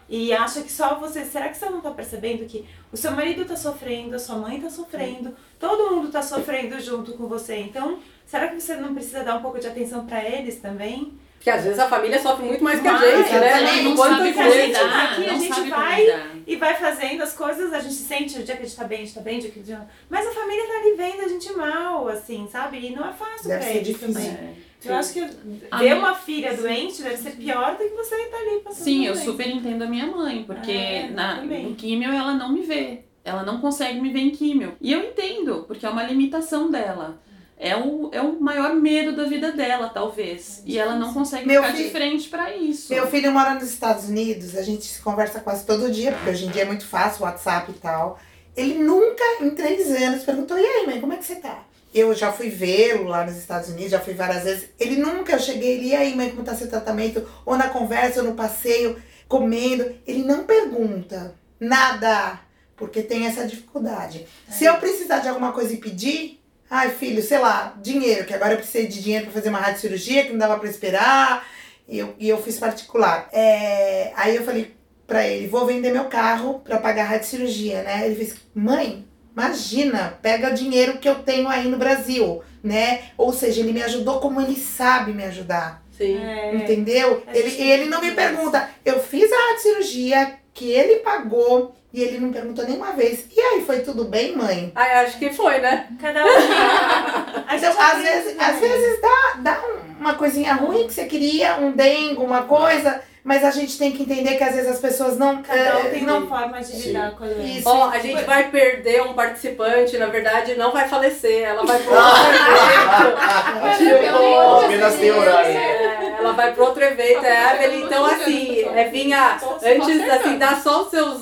E acha que só você. Será que você não tá percebendo que o seu marido tá sofrendo, a sua mãe tá sofrendo, todo mundo tá sofrendo junto com você? Então, será que você não precisa dar um pouco de atenção pra eles também? Porque às vezes a família sofre muito mais que a Mas, gente, né? exatamente, não Quantas sabe lidar, aqui, a não gente sabe como vai- lidar. E vai fazendo as coisas, a gente sente o dia que a gente tá bem, a gente tá bem, o dia que a gente não. Mas a família tá ali vendo a gente mal, assim, sabe? E não é fácil Deve pra ser eles difícil. também. Eu acho que minha- uma filha doente deve ser pior do que você tá ali passando Sim, eu doença. super entendo a minha mãe, porque É, na, também. em químio ela não me vê. Ela não consegue me ver em químio. E eu entendo, porque é uma limitação dela. É o, é o maior medo da vida dela, talvez. E ela não consegue Meu ficar fi- de frente pra isso. Meu filho mora nos Estados Unidos, a gente se conversa quase todo dia, porque hoje em dia é muito fácil, WhatsApp e tal. Ele nunca, em três anos, perguntou: e aí, mãe, como é que você tá? Eu já fui vê-lo lá nos Estados Unidos, já fui várias vezes. Ele nunca, eu cheguei, ele, e aí, mãe, como tá seu tratamento? Ou na conversa, ou no passeio, comendo. Ele não pergunta nada, porque tem essa dificuldade. Se eu precisar de alguma coisa e pedir, ai, filho, sei lá, dinheiro, que agora eu precisei de dinheiro pra fazer uma radiocirurgia, que não dava pra esperar, e eu, e eu fiz particular. É, aí eu falei pra ele, vou vender meu carro pra pagar a radiocirurgia, né? Ele fez, mãe, imagina, pega o dinheiro que eu tenho aí no Brasil, né? Ou seja, ele me ajudou como ele sabe me ajudar. Sim. É. Entendeu? a Ele, ele não me pergunta. Eu fiz a cirurgia que ele pagou e ele não perguntou nenhuma vez. E aí, foi tudo bem, mãe? Ah, acho que foi, né? Cada um. [laughs] Então, às vezes, às vezes dá, dá um- uma coisinha ruim que você queria, um dengo, uma coisa, mas a gente tem que entender que às vezes as pessoas não. Cada um eh, tem não uma forma de Sim. lidar com a doença. Ó, a gente vai perder um participante, na verdade, não vai falecer, ela vai pro [laughs] outro evento. [laughs] Apenas tem horário. É, ela vai pro outro evento, é a Evelyn. Então, assim, é, vinha antes, assim, dá só os seus.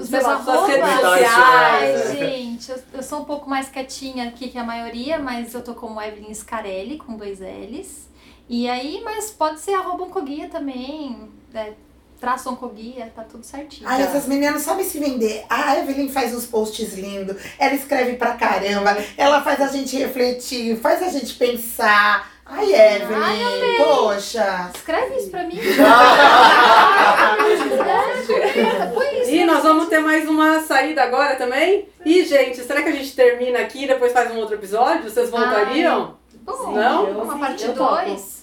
Os meus sociais. Ai, gente, eu, eu sou um pouco mais quietinha aqui que a maioria, mas eu tô como Evelyn Scarelli, com dois L's. E aí, mas pode ser arroba oncoguia também, né? traço oncoguia, tá tudo certinho. Ai, essas meninas sabem se vender. A Evelyn faz uns posts lindos, ela escreve pra caramba, ela faz a gente refletir, faz a gente pensar. Ai, Evelyn, Ai, poxa. Escreve isso pra mim. [laughs] E nós vamos ter mais uma saída agora também. E, gente, será que a gente termina aqui e depois faz um outro episódio? Vocês voltariam? Bom, Não? uma parte Eu topo. 2.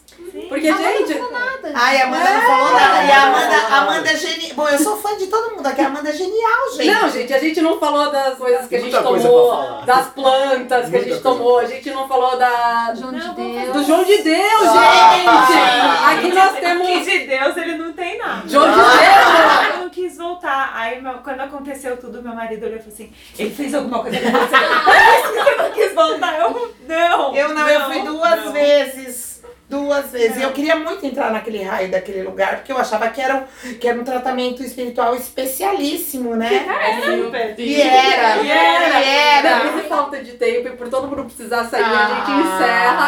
Porque, gente, Nada. Ai, a Amanda não falou nada. E a Amanda, a Amanda é genial. Bom, eu sou fã de todo mundo aqui. A Amanda é genial, gente. Não, gente, a gente não falou das coisas que a gente muita coisa tomou, das plantas que a gente coisa tomou, a gente não falou da. João de Não, Deus. Do João de Deus, Ah! gente! Aqui nós Que temos. de Deus ele não tem nada. João de Deus! Eu não quis voltar. Aí, meu- quando aconteceu tudo, meu marido olhou e falou assim: ele fez alguma coisa com você. [laughs] Por isso que você não quis voltar. Eu, não. Eu não, eu fui duas não. vezes. Duas vezes. E eu queria muito entrar naquele raio daquele lugar, porque eu achava que era, um- que era um tratamento espiritual especialíssimo, né? [laughs] É. E era, E e era, era. Por falta de tempo e por todo mundo precisar sair, a gente encerra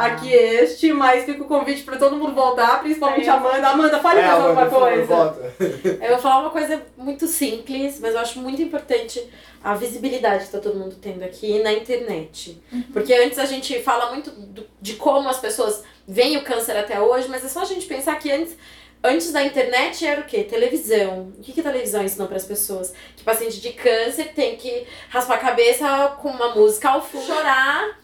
Ah. aqui este, mas fica o convite pra todo mundo voltar, principalmente a Amanda. Amanda, fale É, mais alguma coisa. volta. [laughs] Eu vou falar uma coisa muito simples, mas eu acho muito importante a visibilidade que tá todo mundo tendo aqui na internet. Porque antes a gente fala muito do- de como as pessoas veem o câncer até hoje, mas é só a gente pensar que antes, antes da internet era o quê? Televisão. O que, que a televisão ensinou para as pessoas? Que paciente de câncer tem que raspar a cabeça com uma música ao fundo, chorar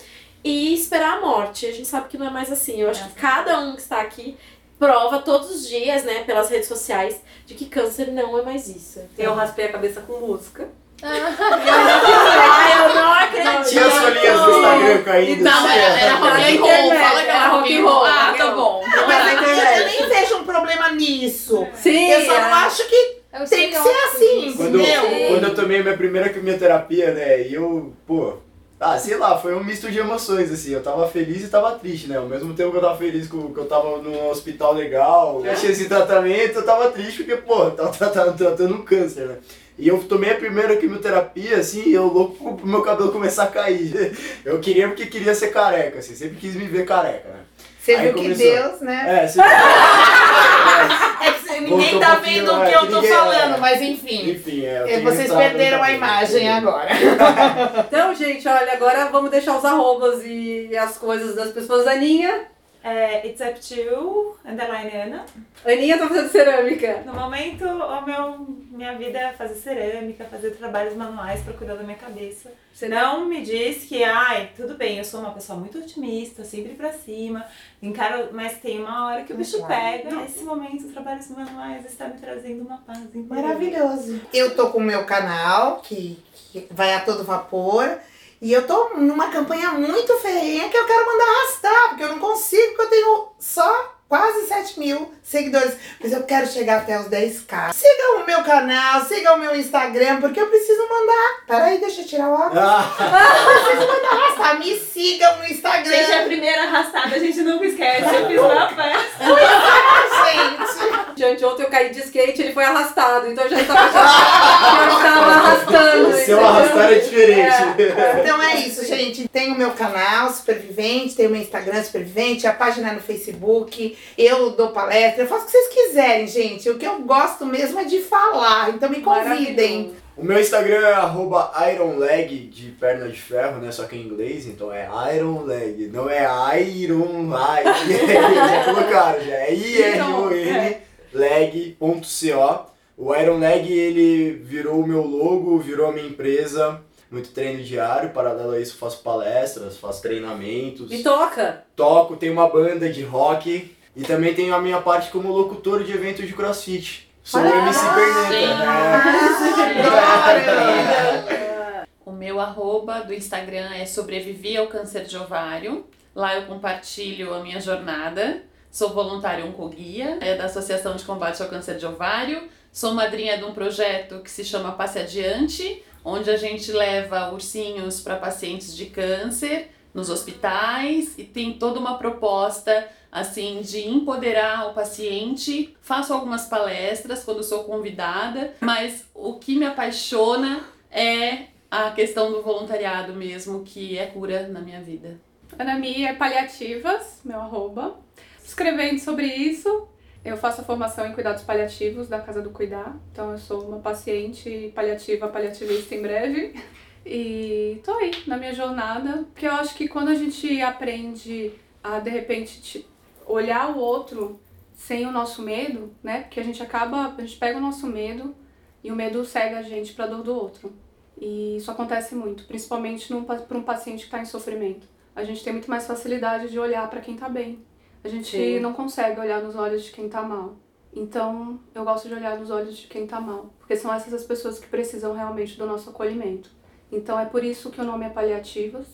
e esperar a morte. A gente sabe que não é mais assim. Eu acho que cada um que está aqui prova todos os dias, né, pelas redes sociais, de que câncer não é mais isso. Eu raspei a cabeça com música. Ai, [laughs] eu não acredito. Tinha as folhinhas do Instagram caindo. Não, assim, era, era rock and roll. Fala que era rock and roll. Ah, tá bom. Não, mas eu, eu nem vejo um problema nisso. Sim, Eu só é. não acho que Eu tem que ser assim, Quando, entendeu? quando eu tomei minha primeira quimioterapia, né, e eu, pô, ah, sei lá, foi um misto de emoções, assim, eu tava feliz e tava triste, né, ao mesmo tempo que eu tava feliz com, que eu tava num hospital legal, eu tinha esse tratamento, eu tava triste porque, pô, tava tratando, tratando um câncer, né. E eu tomei a primeira quimioterapia, assim, e eu louco pro meu cabelo começar a cair. [laughs] Eu queria porque queria ser careca, assim, sempre quis me ver careca, né. Você Aí viu que. Deus, né? É, sempre... [laughs] É que ninguém Voltou tá um vendo o é, que eu tô ninguém- falando, é. mas enfim. Enfim, é. É, Vocês perderam a imagem agora. [laughs] Então, gente, olha, agora vamos deixar os arrobas e as coisas das pessoas. Aninha. É, it's up to you, underline Ana. Aninha tá fazendo cerâmica. No momento, o meu, minha vida é fazer cerâmica, fazer trabalhos manuais pra cuidar da minha cabeça. Você não me diz que, ai, tudo bem, eu sou uma pessoa muito otimista, sempre pra cima, encaro, mas tem uma hora que o bicho pega. Nesse momento, trabalhos manuais está me trazendo uma paz interior. Maravilhoso. Eu tô com o meu canal, que, que vai a todo vapor. E eu tô numa campanha muito ferrenha que eu quero mandar arrastar, porque eu não consigo, porque eu tenho só quase 7 mil seguidores. Mas eu quero chegar até os 10k. Sigam o meu canal, sigam o meu Instagram, porque eu preciso mandar. Peraí, deixa eu tirar o óculos. [laughs] Ah, Preciso mandar arrastar. Me sigam no Instagram. Gente, a primeira arrastada a gente nunca esquece. Eu fiz na festa. gente. Gente, ontem eu caí de skate ele foi arrastado, então eu já estava, já, já estava arrastando. o seu entendeu? arrastar é diferente. Então é isso, gente. Tem o meu canal Supervivente, tem o meu Instagram Supervivente, a página no Facebook, eu dou palestra, eu faço o que vocês quiserem, gente. O que eu gosto mesmo é de falar, então me convidem. O meu Instagram é arroba ironleg, de perna de ferro, né? Só que em inglês, então é ironleg, não é iron leg. já colocaram, já é I-R-O-N leg.co. O Iron Leg, ele virou o meu logo, virou a minha empresa. Muito treino diário, paralelo a isso faço palestras, faço treinamentos. Me toca. toco, tenho uma banda de rock e também tenho a minha parte como locutor de eventos de crossfit. Sou o MC Perneta. O meu arroba do Instagram é sobrevivi ao câncer de ovário. Lá eu compartilho a minha jornada. Sou voluntária oncoguia, é da Associação de Combate ao Câncer de Ovário. Sou madrinha de um projeto que se chama Passe Adiante, onde a gente leva ursinhos para pacientes de câncer nos hospitais e tem toda uma proposta assim de empoderar o paciente. Faço algumas palestras quando sou convidada, mas o que me apaixona é a questão do voluntariado mesmo, que é cura na minha vida. Ana Mi é paliativas, meu arroba. Escrevendo sobre isso, eu faço a formação em cuidados paliativos da Casa do Cuidar. Então eu sou uma paciente paliativa, paliativista em breve. E tô aí na minha jornada, porque eu acho que quando a gente aprende a de repente te- olhar o outro sem o nosso medo, né? Porque a gente acaba, a gente pega o nosso medo e o medo cega a gente pra dor do outro. E isso acontece muito, principalmente para um paciente que está em sofrimento. A gente tem muito mais facilidade de olhar para quem tá bem. A gente Sim. não consegue olhar nos olhos de quem tá mal. Então, eu gosto de olhar nos olhos de quem tá mal, porque são essas as pessoas que precisam realmente do nosso acolhimento. Então, é por isso que o nome é Paliativas,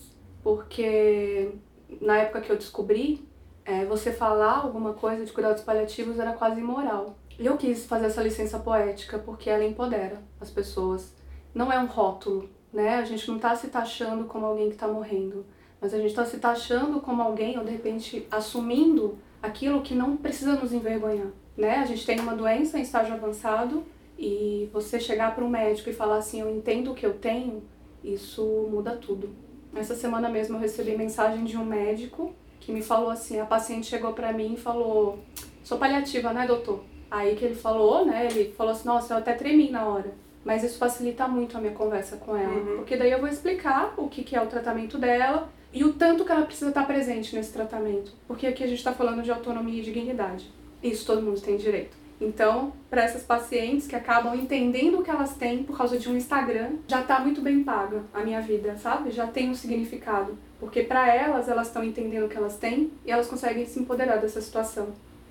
porque na época que eu descobri, é, você falar alguma coisa de cuidados paliativos era quase imoral. Eu quis fazer essa licença poética porque ela empodera as pessoas. Não é um rótulo, né? A gente não tá se taxando como alguém que tá morrendo. mas a gente está se taxando como alguém ou de repente assumindo aquilo que não precisa nos envergonhar, né? A gente tem uma doença em estágio avançado e você chegar para um médico e falar assim, eu entendo o que eu tenho, isso muda tudo. Essa semana mesmo eu recebi mensagem de um médico que me falou assim, a paciente chegou para mim e falou, sou paliativa, né, doutor? Aí que ele falou, né, ele falou assim, nossa, eu até tremi na hora. Mas isso facilita muito a minha conversa com ela. Uhum. Porque daí eu vou explicar o que, que é o tratamento dela e o tanto que ela precisa estar presente nesse tratamento. Porque aqui a gente está falando de autonomia e dignidade. Isso todo mundo tem direito. Então, para essas pacientes que acabam entendendo o que elas têm por causa de um Instagram, já está muito bem paga a minha vida, sabe? Já tem um significado. Porque para elas, elas estão entendendo o que elas têm e elas conseguem se empoderar dessa situação.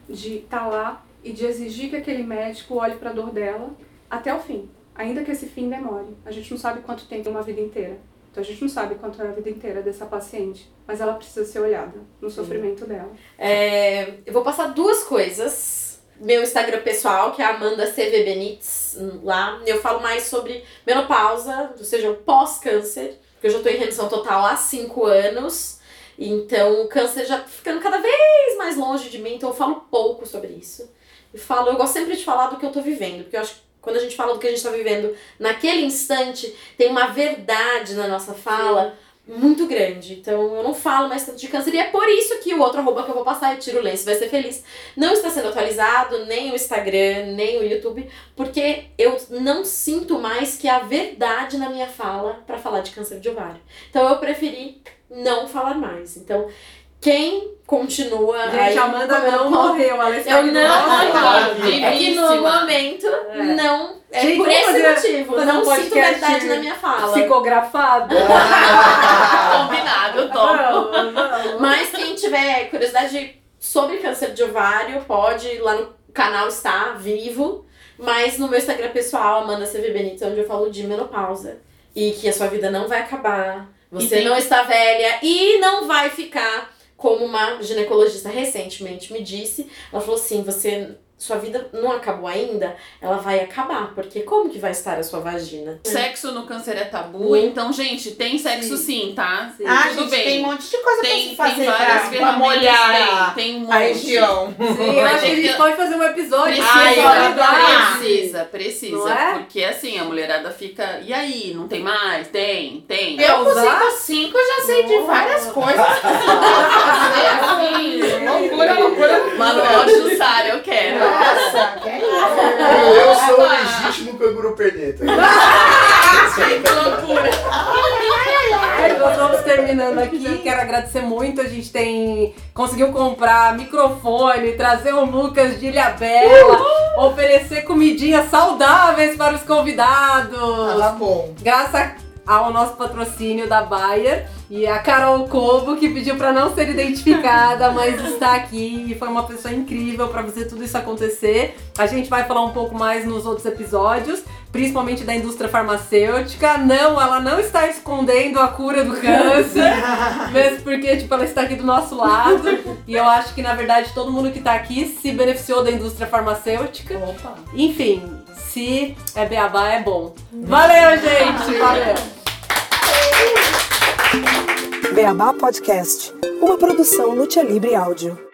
De estar lá e de exigir que aquele médico olhe para a dor dela até o fim. Ainda que esse fim demore. A gente não sabe quanto tempo é uma vida inteira. Então a gente não sabe quanto é a vida inteira dessa paciente, mas ela precisa ser olhada no sofrimento dela. É, eu vou passar duas coisas. Meu Instagram pessoal, que é Amanda CV Benites, lá eu falo mais sobre menopausa, ou seja, o pós-câncer, porque eu já tô em remissão total há cinco anos. Então o câncer já tá ficando cada vez mais longe de mim, então eu falo pouco sobre isso. E falo, eu gosto sempre de falar do que eu tô vivendo, porque eu acho que quando a gente fala do que a gente tá vivendo naquele instante, tem uma verdade na nossa fala muito grande. Então eu não falo mais tanto de câncer. E é por isso que o outro arroba que eu vou passar, é Tiro o Lenço, vai ser feliz. Não está sendo atualizado, nem o Instagram, nem o YouTube, porque eu não sinto mais que a verdade na minha fala para falar de câncer de ovário. Então eu preferi não falar mais. Então, quem continua Gente, aí a Amanda não morreu, ela está Eu não morri. É que no momento não. É Gente, por esse motivo. Não um sinto verdade na minha fala. Psicografado. [laughs] Combinado, vamos. Mas quem tiver curiosidade sobre câncer de ovário, pode ir lá no canal está vivo. Mas no meu Instagram pessoal, Amanda CV Benítez, onde eu falo de menopausa. E que a sua vida não vai acabar. Você tem- não está velha e não vai ficar como uma ginecologista recentemente me disse. Ela falou assim: você. Sua vida não acabou ainda, ela vai acabar, porque como que vai estar a sua vagina? Sexo no câncer é tabu, Muito. então, gente, tem sexo sim, tá? Sim. Ah, Tudo gente, bem. tem um monte de coisa Tem, pra se tem fazer várias pra, molhar tem, tem um a, região. Sim, eu acho que a gente pode fazer um episódio Precisa, Ai, eu precisa, precisa. É? Porque assim, a mulherada fica. E aí, não tem mais? Tem, tem. Eu com usar? 5 5 já sei de várias coisas. [laughs] Assim, loucura, Jussara, eu quero. Nossa, que isso? Eu sou o legítimo canguru perneta. Que loucura. Nós vamos terminando aqui. Quero agradecer muito. A gente tem conseguiu comprar microfone, trazer o Lucas de Ilhabela, oferecer comidinhas saudáveis para os convidados. Tava bom. Graças ao nosso patrocínio da Bayer e a Carol Cobo, que pediu para não ser identificada, mas está aqui e foi uma pessoa incrível para fazer tudo isso acontecer. A gente vai falar um pouco mais nos outros episódios, principalmente da indústria farmacêutica. Não, ela não está escondendo a cura do câncer, [laughs] mesmo porque tipo, ela está aqui do nosso lado. E eu acho que na verdade todo mundo que está aqui se beneficiou da indústria farmacêutica. Opa. Enfim, se é beabá é bom. Valeu, gente! Valeu! Beabá Podcast, uma produção Lutia Libre Áudio.